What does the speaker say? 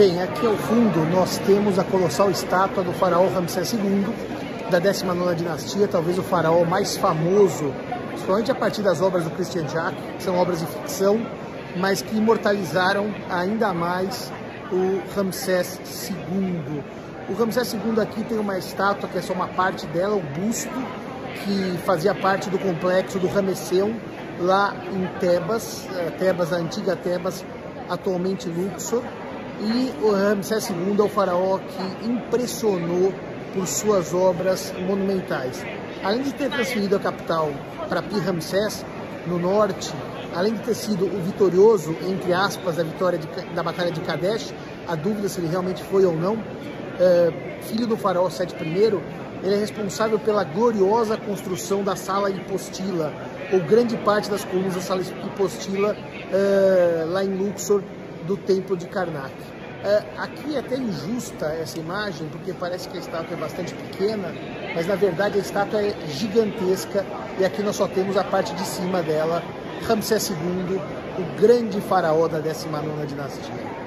Bem, aqui ao fundo nós temos a colossal estátua do faraó Ramsés II, da 19 dinastia, talvez o faraó mais famoso, principalmente a partir das obras do Christian Jacques, que são obras de ficção, mas que imortalizaram ainda mais o Ramsés II. O Ramsés II aqui tem uma estátua que é só uma parte dela, o busto, que fazia parte do complexo do Ramesseum, lá em Tebas, eh, Tebas, a antiga Tebas, atualmente Luxor. E o Ramsés II é o faraó que impressionou por suas obras monumentais. Além de ter transferido a capital para Pi-Ramsés, no norte, além de ter sido o vitorioso, entre aspas, da vitória de, da Batalha de Kadesh, a dúvida se ele realmente foi ou não, é, filho do faraó Sete I, ele é responsável pela gloriosa construção da sala hipostila, ou grande parte das colunas da sala hipostila é, lá em Luxor, do templo de Karnak. É, aqui é até injusta essa imagem, porque parece que a estátua é bastante pequena, mas na verdade a estátua é gigantesca e aqui nós só temos a parte de cima dela, Ramsés II, o grande faraó da 19ª dinastia.